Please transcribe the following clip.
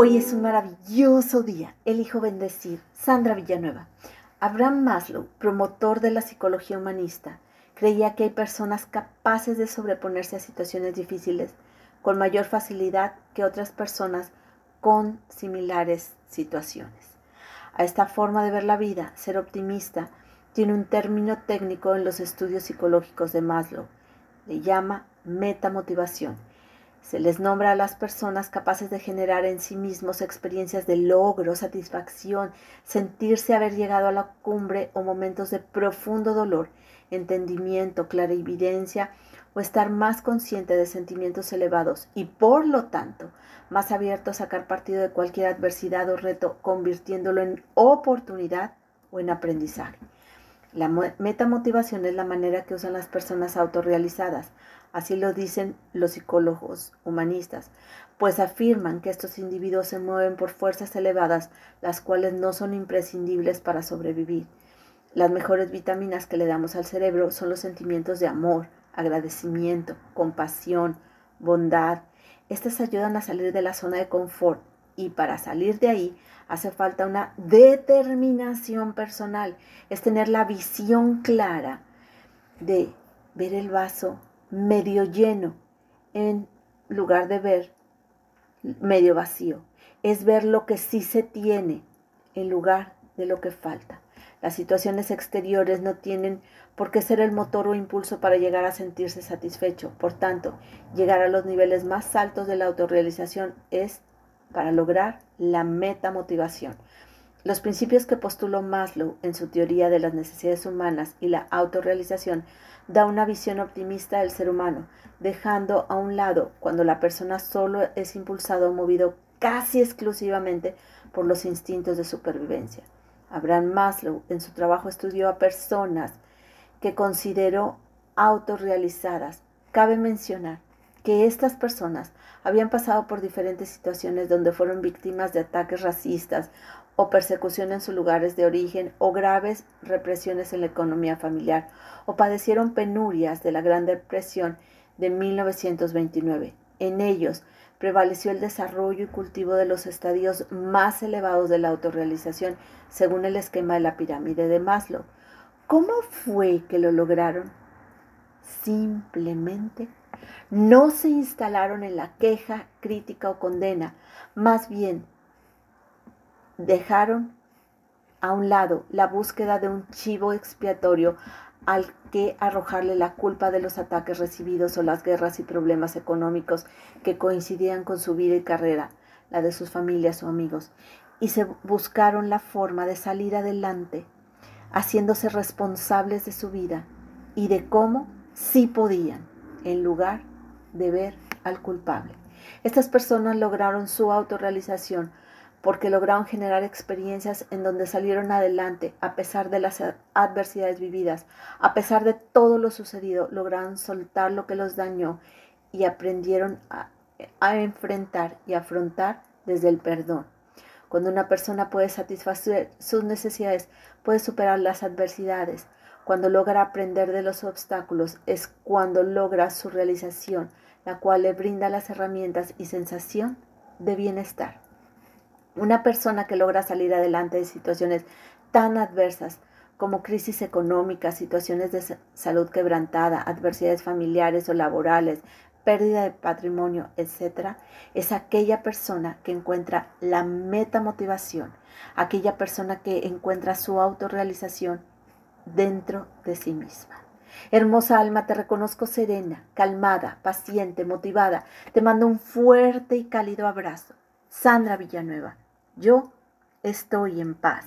Hoy es un maravilloso día. Elijo bendecir. Sandra Villanueva. Abraham Maslow, promotor de la psicología humanista, creía que hay personas capaces de sobreponerse a situaciones difíciles con mayor facilidad que otras personas con similares situaciones. A esta forma de ver la vida, ser optimista, tiene un término técnico en los estudios psicológicos de Maslow. Le llama metamotivación se les nombra a las personas capaces de generar en sí mismos experiencias de logro, satisfacción, sentirse haber llegado a la cumbre o momentos de profundo dolor, entendimiento, clarividencia o estar más consciente de sentimientos elevados y por lo tanto más abierto a sacar partido de cualquier adversidad o reto, convirtiéndolo en oportunidad o en aprendizaje. La metamotivación es la manera que usan las personas autorrealizadas Así lo dicen los psicólogos humanistas, pues afirman que estos individuos se mueven por fuerzas elevadas, las cuales no son imprescindibles para sobrevivir. Las mejores vitaminas que le damos al cerebro son los sentimientos de amor, agradecimiento, compasión, bondad. Estas ayudan a salir de la zona de confort y para salir de ahí hace falta una determinación personal, es tener la visión clara de ver el vaso medio lleno en lugar de ver medio vacío. Es ver lo que sí se tiene en lugar de lo que falta. Las situaciones exteriores no tienen por qué ser el motor o impulso para llegar a sentirse satisfecho. Por tanto, llegar a los niveles más altos de la autorrealización es para lograr la meta motivación. Los principios que postuló Maslow en su teoría de las necesidades humanas y la autorrealización da una visión optimista del ser humano, dejando a un lado cuando la persona solo es impulsado o movido casi exclusivamente por los instintos de supervivencia. Abraham Maslow en su trabajo estudió a personas que consideró autorrealizadas. Cabe mencionar que estas personas habían pasado por diferentes situaciones donde fueron víctimas de ataques racistas o persecución en sus lugares de origen o graves represiones en la economía familiar o padecieron penurias de la Gran Depresión de 1929. En ellos prevaleció el desarrollo y cultivo de los estadios más elevados de la autorrealización según el esquema de la pirámide de Maslow. ¿Cómo fue que lo lograron? Simplemente no se instalaron en la queja, crítica o condena, más bien dejaron a un lado la búsqueda de un chivo expiatorio al que arrojarle la culpa de los ataques recibidos o las guerras y problemas económicos que coincidían con su vida y carrera, la de sus familias o amigos, y se buscaron la forma de salir adelante, haciéndose responsables de su vida y de cómo sí podían, en lugar de ver al culpable. Estas personas lograron su autorrealización porque lograron generar experiencias en donde salieron adelante a pesar de las adversidades vividas, a pesar de todo lo sucedido, lograron soltar lo que los dañó y aprendieron a, enfrentar y afrontar desde el perdón. Cuando una persona puede satisfacer sus necesidades, puede superar las adversidades. Cuando logra aprender de los obstáculos, es cuando logra su realización, la cual le brinda las herramientas y sensación de bienestar. Una persona que logra salir adelante de situaciones tan adversas como crisis económicas, situaciones de salud quebrantada, adversidades familiares o laborales, pérdida de patrimonio, etc., es aquella persona que encuentra la meta motivación, aquella persona que encuentra su autorrealización dentro de sí misma. Hermosa alma, te reconozco serena, calmada, paciente, motivada. Te mando un fuerte y cálido abrazo. Sandra Villanueva. Yo estoy en paz.